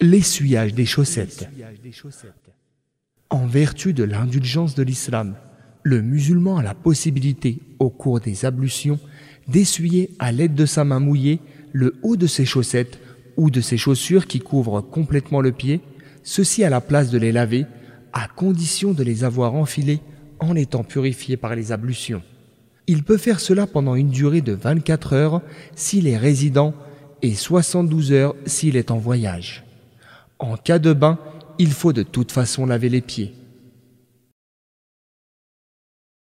L'essuyage des chaussettes. En vertu de l'indulgence de l'islam, le musulman a la possibilité, au cours des ablutions, d'essuyer à l'aide de sa main mouillée le haut de ses chaussettes ou de ses chaussures qui couvrent complètement le pied, ceci à la place de les laver, à condition de les avoir enfilés en étant purifiés par les ablutions. Il peut faire cela pendant une durée de 24 heures s'il est résident et 72 heures s'il est en voyage. En cas de bain, il faut de toute façon laver les pieds.